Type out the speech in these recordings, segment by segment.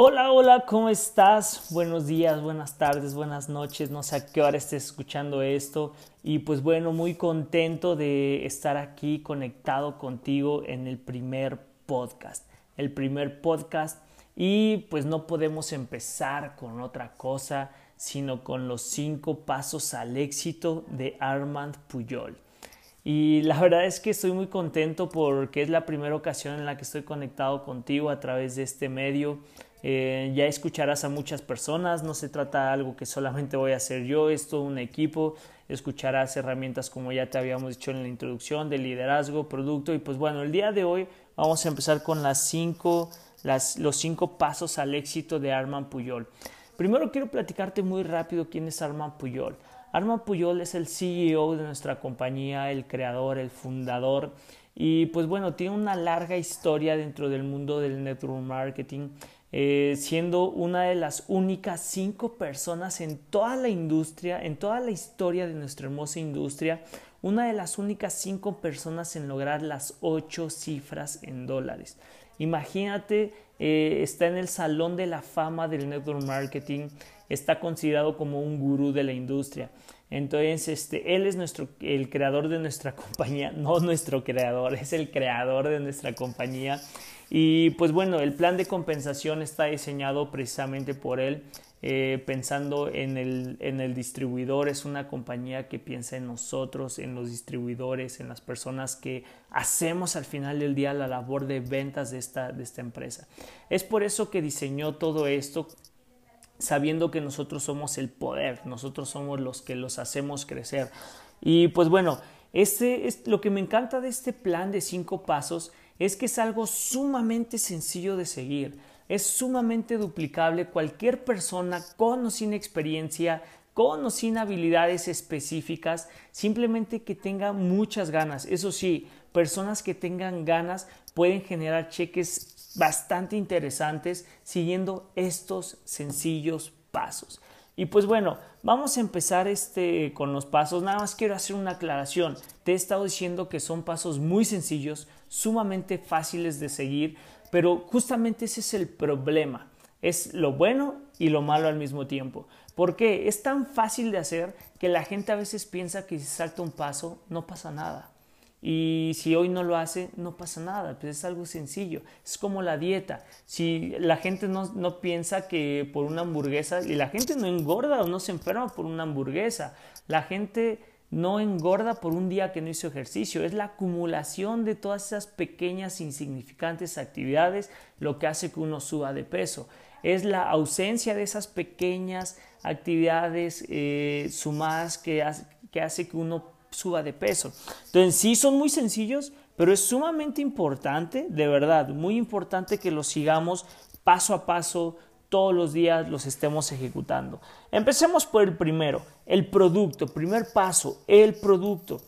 Hola, hola, ¿cómo estás? Buenos días, buenas tardes, buenas noches, no sé a qué hora estés escuchando esto. Y pues bueno, muy contento de estar aquí conectado contigo en el primer podcast. El primer podcast y pues no podemos empezar con otra cosa, sino con los cinco pasos al éxito de Armand Puyol. Y la verdad es que estoy muy contento porque es la primera ocasión en la que estoy conectado contigo a través de este medio. Eh, ya escucharás a muchas personas, no se trata de algo que solamente voy a hacer yo, es todo un equipo, escucharás herramientas como ya te habíamos dicho en la introducción de liderazgo, producto y pues bueno, el día de hoy vamos a empezar con las cinco, las, los cinco pasos al éxito de Armand Puyol. Primero quiero platicarte muy rápido quién es Armand Puyol. Armand Puyol es el CEO de nuestra compañía, el creador, el fundador y pues bueno, tiene una larga historia dentro del mundo del network marketing eh, siendo una de las únicas cinco personas en toda la industria, en toda la historia de nuestra hermosa industria, una de las únicas cinco personas en lograr las ocho cifras en dólares. Imagínate, eh, está en el salón de la fama del network marketing, está considerado como un gurú de la industria. Entonces, este, él es nuestro, el creador de nuestra compañía, no nuestro creador, es el creador de nuestra compañía. Y pues bueno, el plan de compensación está diseñado precisamente por él, eh, pensando en el, en el distribuidor. Es una compañía que piensa en nosotros, en los distribuidores, en las personas que hacemos al final del día la labor de ventas de esta, de esta empresa. Es por eso que diseñó todo esto sabiendo que nosotros somos el poder, nosotros somos los que los hacemos crecer. Y pues bueno, este es lo que me encanta de este plan de cinco pasos es que es algo sumamente sencillo de seguir, es sumamente duplicable. Cualquier persona con o sin experiencia, con o sin habilidades específicas, simplemente que tenga muchas ganas. Eso sí, personas que tengan ganas pueden generar cheques bastante interesantes siguiendo estos sencillos pasos. Y pues bueno, vamos a empezar este con los pasos. Nada más quiero hacer una aclaración. Te he estado diciendo que son pasos muy sencillos, sumamente fáciles de seguir, pero justamente ese es el problema. Es lo bueno y lo malo al mismo tiempo. Porque es tan fácil de hacer que la gente a veces piensa que si salta un paso no pasa nada. Y si hoy no lo hace, no pasa nada, pues es algo sencillo. Es como la dieta. Si la gente no, no, piensa que por una hamburguesa, y la gente no engorda o no se enferma por una hamburguesa, la gente no engorda por un día que no hizo ejercicio, es la acumulación de todas esas pequeñas insignificantes actividades lo que hace que uno suba de peso. Es la ausencia de esas pequeñas actividades eh, sumadas que hace, que hace que uno suba de peso. Entonces sí son muy sencillos, pero es sumamente importante, de verdad, muy importante que los sigamos paso a paso, todos los días los estemos ejecutando. Empecemos por el primero, el producto. Primer paso, el producto.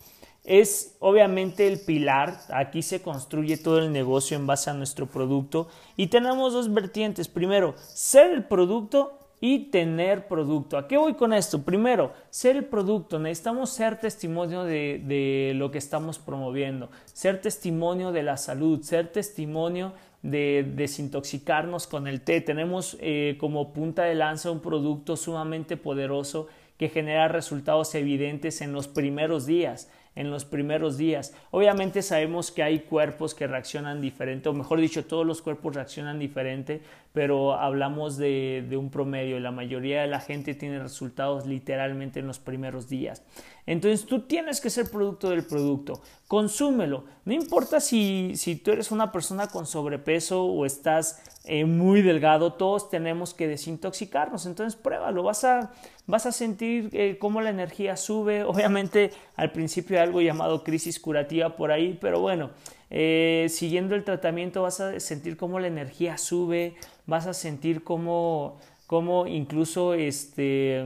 Es obviamente el pilar, aquí se construye todo el negocio en base a nuestro producto y tenemos dos vertientes. Primero, ser el producto y tener producto. ¿A qué voy con esto? Primero, ser el producto. Necesitamos ser testimonio de, lo que estamos promoviendo, ser testimonio de la salud, ser testimonio de desintoxicarnos con el té. Tenemos eh, como punta de lanza un producto sumamente poderoso que genera resultados evidentes en los primeros días en los primeros días. Obviamente sabemos que hay cuerpos que reaccionan diferente, o mejor dicho, todos los cuerpos reaccionan diferente, pero hablamos de, de un promedio la mayoría de la gente tiene resultados literalmente en los primeros días. Entonces tú tienes que ser producto del producto, consúmelo. No importa si, si tú eres una persona con sobrepeso o estás eh, muy delgado, todos tenemos que desintoxicarnos. Entonces pruébalo, vas a, vas a sentir eh, cómo la energía sube. Obviamente al principio hay algo llamado crisis curativa por ahí, pero bueno, eh, siguiendo el tratamiento vas a sentir cómo la energía sube, vas a sentir cómo, cómo incluso este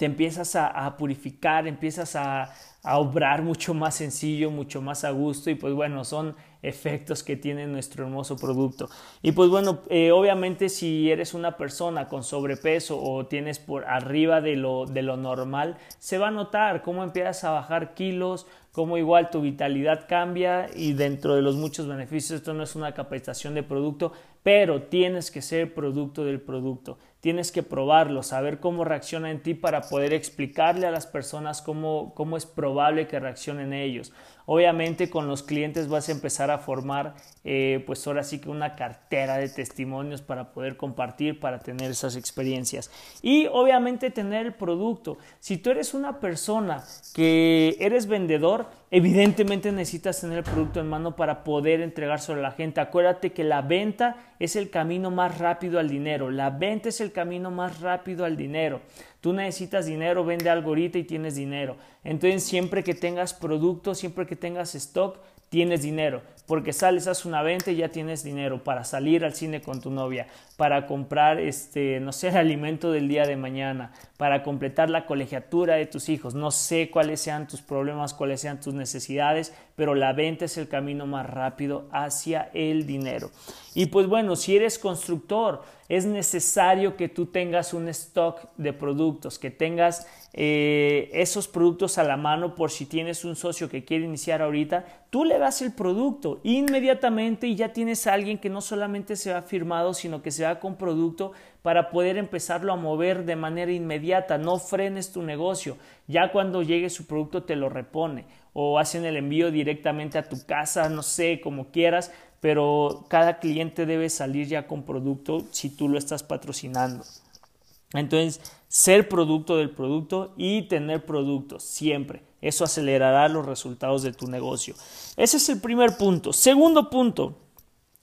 te empiezas a, purificar, empiezas a, obrar mucho más sencillo, mucho más a gusto y pues bueno, son efectos que tiene nuestro hermoso producto. Y pues bueno, eh, obviamente si eres una persona con sobrepeso o tienes por arriba de lo, de lo normal, se va a notar cómo empiezas a bajar kilos, cómo igual tu vitalidad cambia y dentro de los muchos beneficios, esto no es una capacitación de producto, pero tienes que ser producto del producto. Tienes que probarlo, saber cómo reacciona en ti para poder explicarle a las personas cómo, cómo es probable que reaccionen ellos. Obviamente con los clientes vas a empezar a formar eh, pues ahora sí que una cartera de testimonios para poder compartir, para tener esas experiencias. Y obviamente tener el producto. Si tú eres una persona que eres vendedor, evidentemente necesitas tener el producto en mano para poder entregárselo a la gente. Acuérdate que la venta es el camino más rápido al dinero. La venta es el camino más rápido al dinero. Tú necesitas dinero, vende algo ahorita y tienes dinero. Entonces, siempre que tengas producto, siempre que tengas stock, tienes dinero, porque sales, haces una venta y ya tienes dinero para salir al cine con tu novia, para comprar, este, no sé, el alimento del día de mañana, para completar la colegiatura de tus hijos. No sé cuáles sean tus problemas, cuáles sean tus necesidades, pero la venta es el camino más rápido hacia el dinero. Y pues bueno, si eres constructor, es necesario que tú tengas un stock de productos, que tengas eh, esos productos a la mano por si tienes un socio que quiere iniciar ahorita, tú le das el producto inmediatamente y ya tienes a alguien que no solamente se va firmado, sino que se va con producto para poder empezarlo a mover de manera inmediata. No frenes tu negocio. Ya cuando llegue su producto te lo repone o hacen el envío directamente a tu casa, no sé, como quieras, pero cada cliente debe salir ya con producto si tú lo estás patrocinando. Entonces, ser producto del producto y tener productos siempre. Eso acelerará los resultados de tu negocio. Ese es el primer punto. Segundo punto,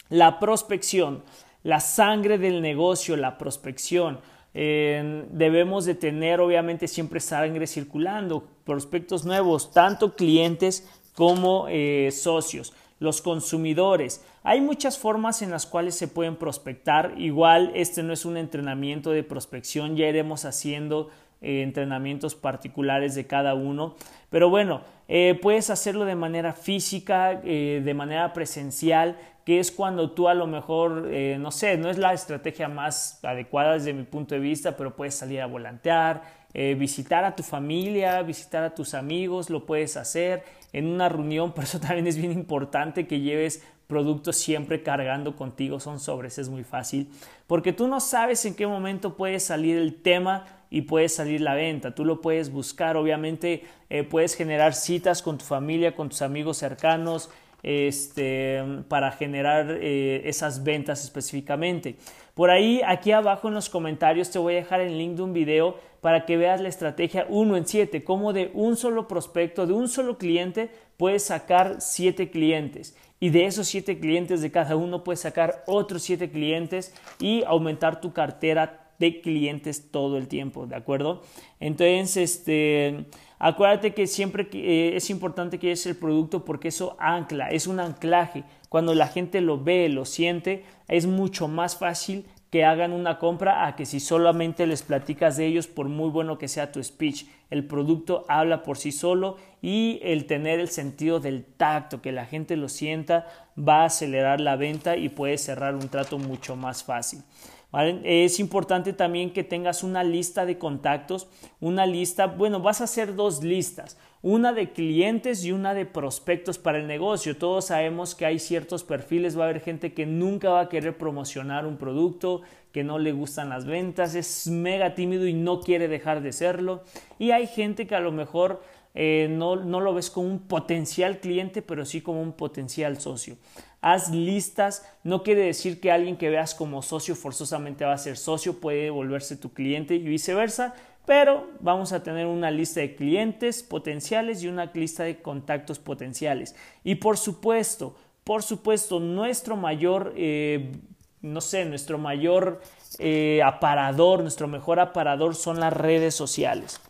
la prospección, la sangre del negocio, la prospección. debemos de tener obviamente siempre sangre circulando, prospectos nuevos, tanto clientes como eh, socios los consumidores. Hay muchas formas en las cuales se pueden prospectar. Igual este no es un entrenamiento de prospección, ya iremos haciendo eh, entrenamientos particulares de cada uno. Pero bueno, eh, puedes hacerlo de manera física, eh, de manera presencial, que es cuando tú a lo mejor, no sé, no es la estrategia más adecuada desde mi punto de vista, pero puedes salir a volantear, visitar a tu familia, visitar a tus amigos, lo puedes hacer en una reunión, por eso también es bien importante que lleves productos siempre cargando contigo, son sobres, es muy fácil, porque tú no sabes en qué momento puede salir el tema y puede salir la venta, tú lo puedes buscar, obviamente eh, puedes generar citas con tu familia, con tus amigos cercanos, este, para generar eh, esas ventas específicamente. Por ahí, aquí abajo en los comentarios te voy a dejar el link de un video para que veas la estrategia 1 en 7, cómo de un solo prospecto, de un solo cliente, puedes sacar 7 clientes. Y de esos 7 clientes de cada uno puedes sacar otros 7 clientes y aumentar tu cartera de clientes todo el tiempo, ¿de acuerdo? Entonces, este, acuérdate que siempre eh, es importante que es el producto porque eso ancla, es un anclaje. Cuando la gente lo ve, lo siente, es mucho más fácil que hagan una compra a que si solamente les platicas de ellos por muy bueno que sea tu speech. El producto habla por sí solo y el tener el sentido del tacto, que la gente lo sienta, va a acelerar la venta y puede cerrar un trato mucho más fácil. Es importante también que tengas una lista de contactos, una lista, bueno, vas a hacer dos listas una de clientes y una de prospectos para el negocio. Todos sabemos que hay ciertos perfiles, va a haber gente que nunca va a querer promocionar un producto, que no le gustan las ventas, es mega tímido y no quiere dejar de serlo. Y hay gente que a lo mejor eh, no, no lo ves como un potencial cliente, pero sí como un potencial socio. Haz listas, no quiere decir que alguien que veas como socio forzosamente va a ser socio, puede volverse tu cliente y viceversa, pero vamos a tener una lista de clientes potenciales y una lista de contactos potenciales. Y por supuesto, por supuesto, nuestro mayor, eh, no sé, nuestro mayor eh, aparador, nuestro mejor aparador son las redes sociales.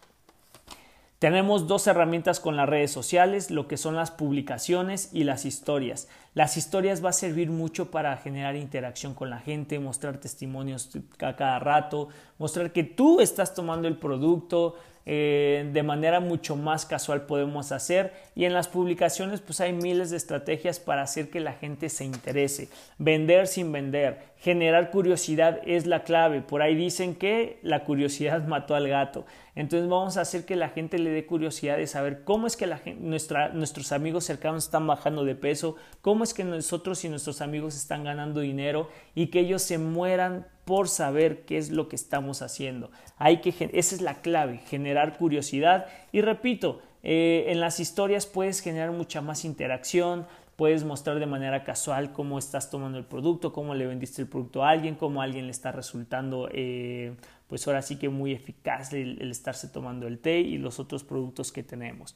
Tenemos dos herramientas con las redes sociales, lo que son las publicaciones y las historias. Las historias va a servir mucho para generar interacción con la gente, mostrar testimonios a cada rato, mostrar que tú estás tomando el producto, eh, de manera mucho más casual podemos hacer y en las publicaciones pues hay miles de estrategias para hacer que la gente se interese. Vender sin vender, generar curiosidad es la clave. Por ahí dicen que la curiosidad mató al gato. Entonces vamos a hacer que la gente le dé curiosidad de saber cómo es que la nuestros amigos cercanos están bajando de peso, cómo es que nosotros y nuestros amigos están ganando dinero y que ellos se mueran por saber qué es lo que estamos haciendo. Hay que, esa es la clave, generar curiosidad. Y repito, eh, en las historias puedes generar mucha más interacción, puedes mostrar de manera casual cómo estás tomando el producto, cómo le vendiste el producto a alguien, cómo a alguien le está resultando eh, pues ahora sí que muy eficaz el, estarse tomando el té y los otros productos que tenemos.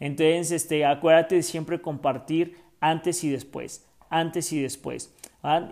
Entonces, este, acuérdate de siempre compartir antes y después, antes y después.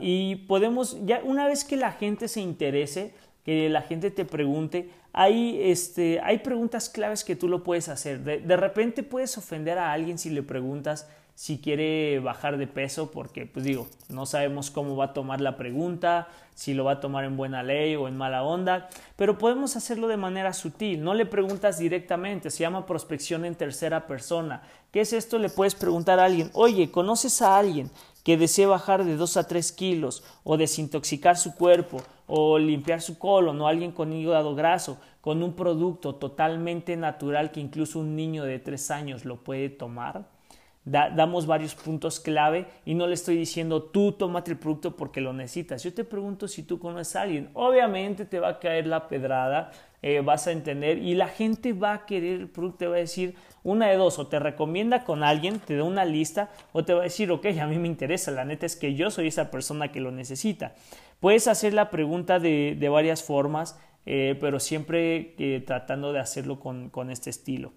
Y podemos, ya una vez que la gente se interese, que la gente te pregunte, hay, este, hay preguntas claves que tú lo puedes hacer. de repente puedes ofender a alguien si le preguntas, si quiere bajar de peso, porque pues digo, no sabemos cómo va a tomar la pregunta, si lo va a tomar en buena ley o en mala onda, pero podemos hacerlo de manera sutil, no le preguntas directamente, se llama prospección en tercera persona. ¿Qué es esto? Le puedes preguntar a alguien, oye, ¿conoces a alguien que desee bajar de 2 a 3 kilos o desintoxicar su cuerpo o limpiar su colon o alguien con hígado graso con un producto totalmente natural que incluso un niño de 3 años lo puede tomar? Damos varios puntos clave y no le estoy diciendo tú tómate el producto porque lo necesitas. Yo te pregunto si tú conoces a alguien. Obviamente te va a caer la pedrada, eh, vas a entender y la gente va a querer el producto, te va a decir una de dos, o te recomienda con alguien, te da una lista, o te va a decir, ok, a mí me interesa, la neta es que yo soy esa persona que lo necesita. Puedes hacer la pregunta de, varias formas, eh, pero siempre eh, tratando de hacerlo con este estilo.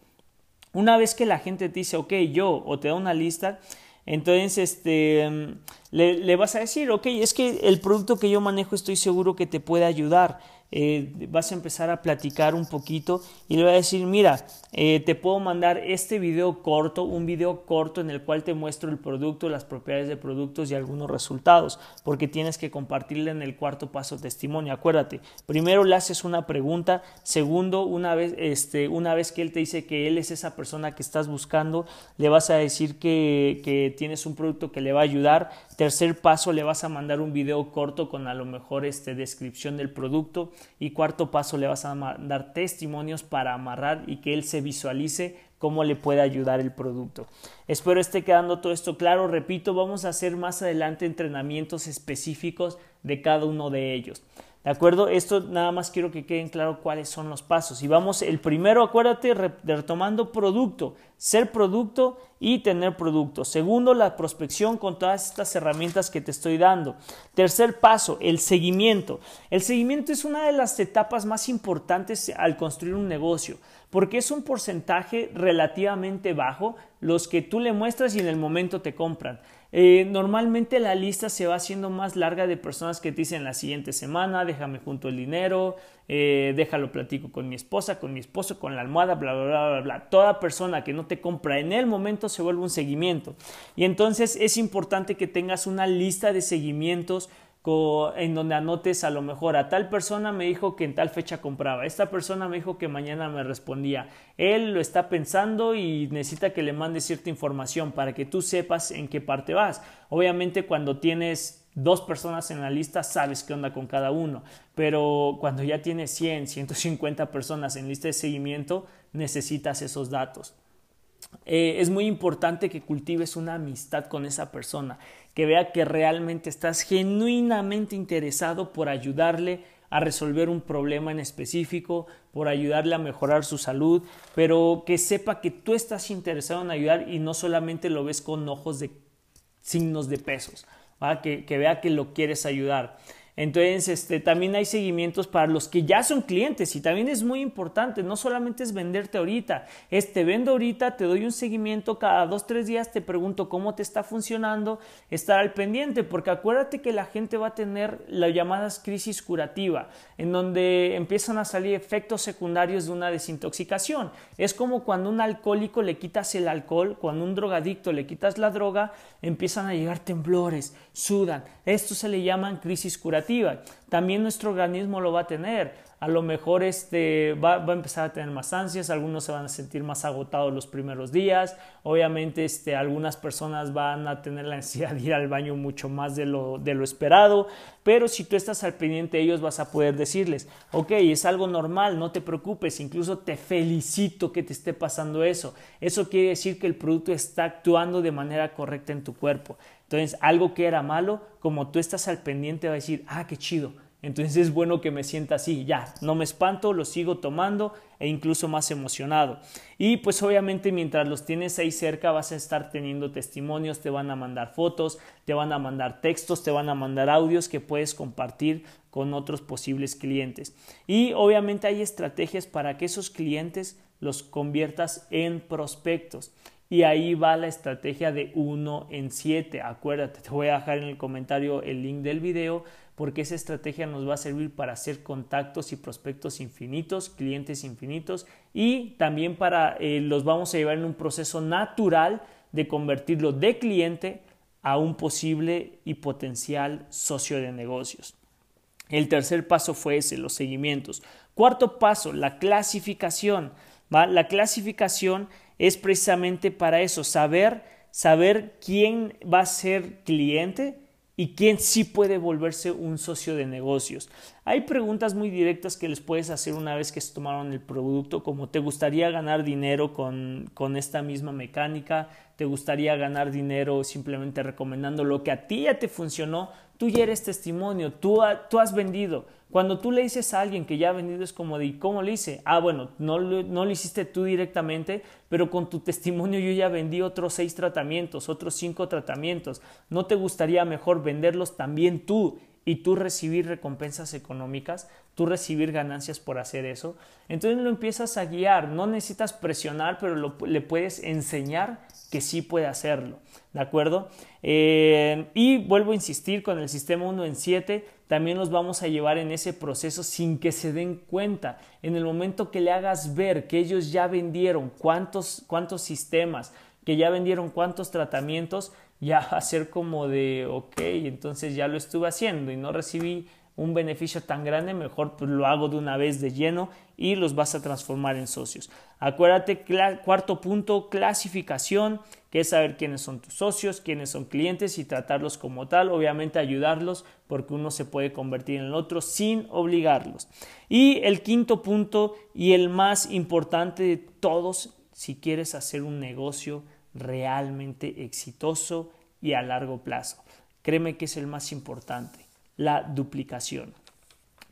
Una vez que la gente te dice, ok, yo, o te da una lista, entonces este, le, le, vas a decir, ok, es que el producto que yo manejo estoy seguro que te puede ayudar. Eh, vas a empezar a platicar un poquito y le va a decir, mira, eh, te puedo mandar este video corto, un video corto en el cual te muestro el producto, las propiedades de productos y algunos resultados, porque tienes que compartirle en el cuarto paso testimonio. Acuérdate, primero le haces una pregunta, segundo, una vez, este, una vez que él te dice que él es esa persona que estás buscando, le vas a decir que, que tienes un producto que le va a ayudar, tercer paso, le vas a mandar un video corto con a lo mejor este, descripción del producto, y cuarto paso, le vas a dar testimonios para amarrar y que él se visualice cómo le puede ayudar el producto. Espero esté quedando todo esto claro. Repito, vamos a hacer más adelante entrenamientos específicos de cada uno de ellos. ¿De acuerdo? Esto nada más quiero que queden claro cuáles son los pasos. Y vamos, el primero, acuérdate, retomando producto, ser producto y tener producto. Segundo, la prospección con todas estas herramientas que te estoy dando. Tercer paso, el seguimiento. El seguimiento es una de las etapas más importantes al construir un negocio porque es un porcentaje relativamente bajo los que tú le muestras y en el momento te compran. Eh, normalmente la lista se va haciendo más larga de personas que te dicen la siguiente semana, déjame junto el dinero, eh, déjalo platico con mi esposa, con mi esposo, con la almohada, bla, bla, bla, bla, bla. Toda persona que no te compra en el momento se vuelve un seguimiento. Y entonces es importante que tengas una lista de seguimientos en donde anotes a lo mejor a tal persona me dijo que en tal fecha compraba, esta persona me dijo que mañana me respondía, él lo está pensando y necesita que le mande cierta información para que tú sepas en qué parte vas. Obviamente cuando tienes dos personas en la lista sabes qué onda con cada uno, pero cuando ya tienes 100, 150 personas en lista de seguimiento necesitas esos datos. Eh, es muy importante que cultives una amistad con esa persona, que vea que realmente estás genuinamente interesado por ayudarle a resolver un problema en específico, por ayudarle a mejorar su salud, pero que sepa que tú estás interesado en ayudar y no solamente lo ves con ojos de signos de pesos, que, que vea que lo quieres ayudar. Entonces, este, también hay seguimientos para los que ya son clientes y también es muy importante, no solamente es venderte ahorita, es te vendo ahorita, te doy un seguimiento cada dos, tres días, te pregunto cómo te está funcionando, estar al pendiente, porque acuérdate que la gente va a tener las llamadas crisis curativa, en donde empiezan a salir efectos secundarios de una desintoxicación. Es como cuando un alcohólico le quitas el alcohol, cuando un drogadicto le quitas la droga, empiezan a llegar temblores, sudan. Esto se le llaman crisis curativas También nuestro organismo lo va a tener a lo mejor este, va, a empezar a tener más ansias, algunos se van a sentir más agotados los primeros días, obviamente este, algunas personas van a tener la necesidad de ir al baño mucho más de lo, de lo esperado, pero si tú estás al pendiente de ellos vas a poder decirles, ok, es algo normal, no te preocupes, incluso te felicito que te esté pasando eso. Eso quiere decir que el producto está actuando de manera correcta en tu cuerpo. Entonces, algo que era malo, como tú estás al pendiente, va a decir, ah, qué chido entonces es bueno que me sienta así, ya, no me espanto, lo sigo tomando e incluso más emocionado. Y pues obviamente mientras los tienes ahí cerca vas a estar teniendo testimonios, te van a mandar fotos, te van a mandar textos, te van a mandar audios que puedes compartir con otros posibles clientes. Y obviamente hay estrategias para que esos clientes los conviertas en prospectos. Y ahí va la estrategia de 1 en 7. Acuérdate, te voy a dejar en el comentario el link del video porque esa estrategia nos va a servir para hacer contactos y prospectos infinitos, clientes infinitos y también para eh, los vamos a llevar en un proceso natural de convertirlo de cliente a un posible y potencial socio de negocios. El tercer paso fue ese, los seguimientos. Cuarto paso, la clasificación. La clasificación es precisamente para eso, saber, saber quién va a ser cliente, y quién sí puede volverse un socio de negocios. Hay preguntas muy directas que les puedes hacer una vez que se tomaron el producto, como ¿te gustaría ganar dinero con, con esta misma mecánica? ¿Te gustaría ganar dinero simplemente recomendando lo que a ti ya te funcionó? Tú ya eres testimonio, tú, tú has vendido. Cuando tú le dices a alguien que ya ha vendido es como de ¿cómo le hice? Ah, bueno, no, no lo hiciste tú directamente, pero con tu testimonio yo ya vendí otros seis tratamientos, otros cinco tratamientos. ¿No te gustaría mejor venderlos también tú y tú recibir recompensas económicas, tú recibir ganancias por hacer eso? Entonces lo empiezas a guiar, no necesitas presionar, pero le puedes enseñar que sí puede hacerlo. ¿De acuerdo? Eh, y vuelvo a insistir con el sistema 1 en 7, también los vamos a llevar en ese proceso sin que se den cuenta. En el momento que le hagas ver que ellos ya vendieron cuántos, cuántos sistemas, que ya vendieron cuántos tratamientos, ya va a ser como de, ok, entonces ya lo estuve haciendo y no recibí un beneficio tan grande, mejor pues lo hago de una vez de lleno y los vas a transformar en socios. Acuérdate, cuarto punto, clasificación, que es saber quiénes son tus socios, quiénes son clientes y tratarlos como tal, obviamente ayudarlos porque uno se puede convertir en el otro sin obligarlos. Y el quinto punto y el más importante de todos, si quieres hacer un negocio realmente exitoso y a largo plazo. Créeme que es el más importante la duplicación.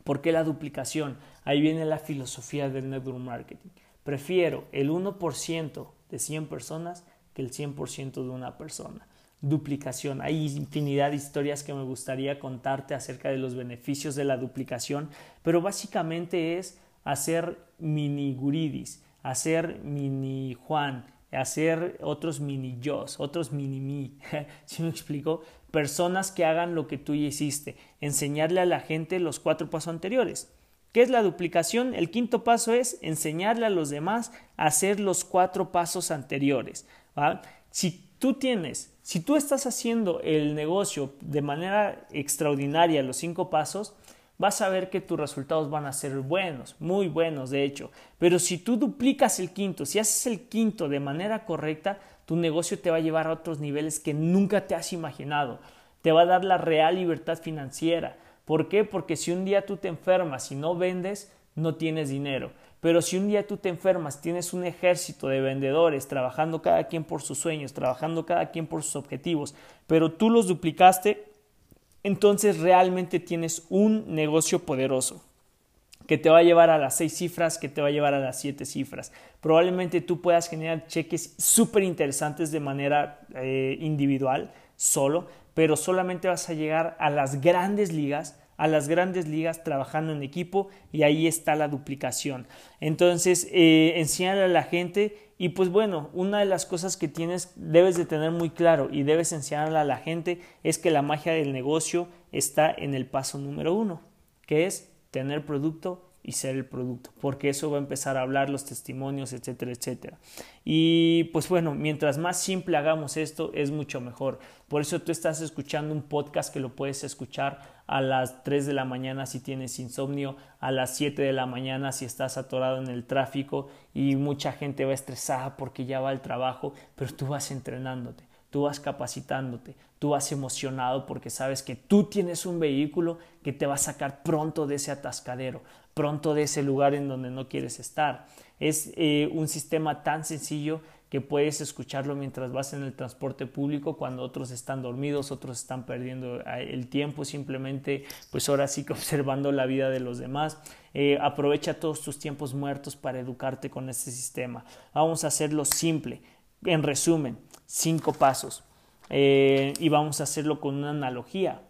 ¿Por qué la duplicación? Ahí viene la filosofía del network marketing. Prefiero el 1% de 100 personas que el 100% de una persona. Duplicación. Hay infinidad de historias que me gustaría contarte acerca de los beneficios de la duplicación, pero básicamente es hacer mini guridis, hacer mini Juan, hacer otros mini yo, otros mini mí. ¿Sí me explico? Personas que hagan lo que tú ya hiciste, enseñarle a la gente los cuatro pasos anteriores. ¿Qué es la duplicación? El quinto paso es enseñarle a los demás a hacer los cuatro pasos anteriores. Si tú tienes, si tú estás haciendo el negocio de manera extraordinaria, los cinco pasos, vas a ver que tus resultados van a ser buenos, muy buenos de hecho. Pero si tú duplicas el quinto, si haces el quinto de manera correcta, tu negocio te va a llevar a otros niveles que nunca te has imaginado. Te va a dar la real libertad financiera. ¿Por qué? Porque si un día tú te enfermas y no vendes, no tienes dinero. Pero si un día tú te enfermas, tienes un ejército de vendedores trabajando cada quien por sus sueños, trabajando cada quien por sus objetivos, pero tú los duplicaste, entonces realmente tienes un negocio poderoso que te va a llevar a las seis cifras, que te va a llevar a las siete cifras. Probablemente tú puedas generar cheques súper interesantes de manera eh, individual, solo, pero solamente vas a llegar a las grandes ligas a las grandes ligas trabajando en equipo y ahí está la duplicación. Entonces, eh, enséñale a la gente y pues bueno, una de las cosas que tienes, debes de tener muy claro y debes enseñarle a la gente es que la magia del negocio está en el paso número uno, que es tener producto y ser el producto, porque eso va a empezar a hablar los testimonios, etcétera, etcétera. Y pues bueno, mientras más simple hagamos esto, es mucho mejor. Por eso tú estás escuchando un podcast que lo puedes escuchar a las 3 de la mañana si tienes insomnio, a las 7 de la mañana si estás atorado en el tráfico y mucha gente va estresada porque ya va al trabajo, pero tú vas entrenándote, tú vas capacitándote, tú vas emocionado porque sabes que tú tienes un vehículo que te va a sacar pronto de ese atascadero, pronto de ese lugar en donde no quieres estar. Es eh, un sistema tan sencillo que puedes escucharlo mientras vas en el transporte público cuando otros están dormidos, otros están perdiendo eh, el tiempo simplemente, pues ahora sí que observando la vida de los demás. Eh, aprovecha todos tus tiempos muertos para educarte con este sistema. Vamos a hacerlo simple. En resumen, cinco pasos. y vamos a hacerlo con una analogía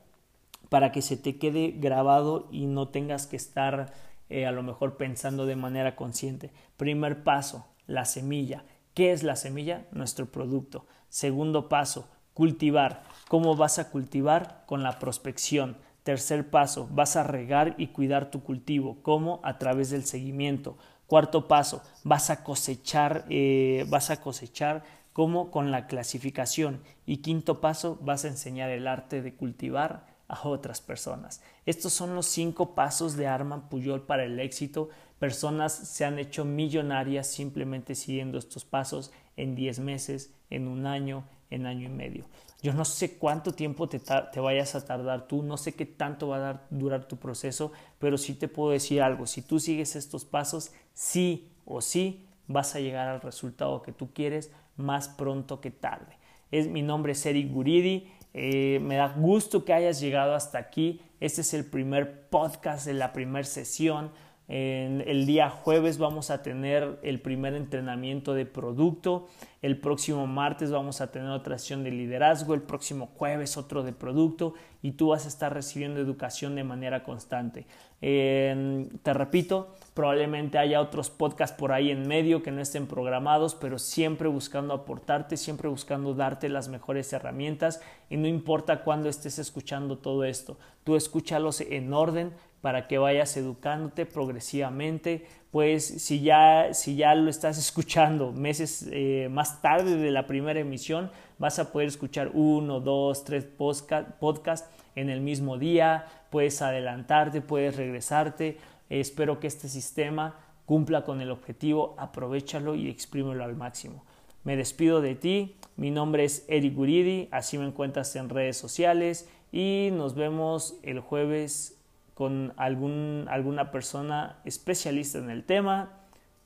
para que se te quede grabado y no tengas que estar eh, a lo mejor pensando de manera consciente. Primer paso, la semilla. ¿Qué es la semilla? Nuestro producto. Segundo paso, cultivar. ¿Cómo vas a cultivar? Con la prospección. Tercer paso, vas a regar y cuidar tu cultivo. ¿Cómo? A través del seguimiento. Cuarto paso, vas a cosechar, eh, vas a cosechar como con la clasificación. Y quinto paso, vas a enseñar el arte de cultivar a otras personas. Estos son los cinco pasos de Arman Puyol para el éxito. Personas se han hecho millonarias simplemente siguiendo estos pasos en 10 meses, en un año, en año y medio. Yo no sé cuánto tiempo te, te, vayas a tardar tú, no sé qué tanto va a durar tu proceso, pero sí te puedo decir algo, si tú sigues estos pasos, sí o sí vas a llegar al resultado que tú quieres más pronto que tarde. Es, mi nombre es Eric Guridi eh, me da gusto que hayas llegado hasta aquí. Este es el primer podcast de la primera sesión. En el día jueves vamos a tener el primer entrenamiento de producto. El próximo martes vamos a tener otra sesión de liderazgo. El próximo jueves otro de producto. Y tú vas a estar recibiendo educación de manera constante. te repito, probablemente haya otros podcasts por ahí en medio que no estén programados, pero siempre buscando aportarte, siempre buscando darte las mejores herramientas. Y no importa cuándo estés escuchando todo esto, tú escúchalos en orden para que vayas educándote progresivamente. Pues si ya, si ya lo estás escuchando meses eh, más tarde de la primera emisión, vas a poder escuchar uno, dos, tres podcasts en el mismo día, puedes adelantarte, puedes regresarte. espero que este sistema cumpla con el objetivo, aprovechalo y exprímelo al máximo. Me despido de ti, mi nombre es Eric Guridi, así me encuentras en redes sociales y nos vemos el jueves con algún, alguna persona especialista en el tema,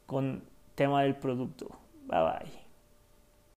con tema del producto. Bye bye.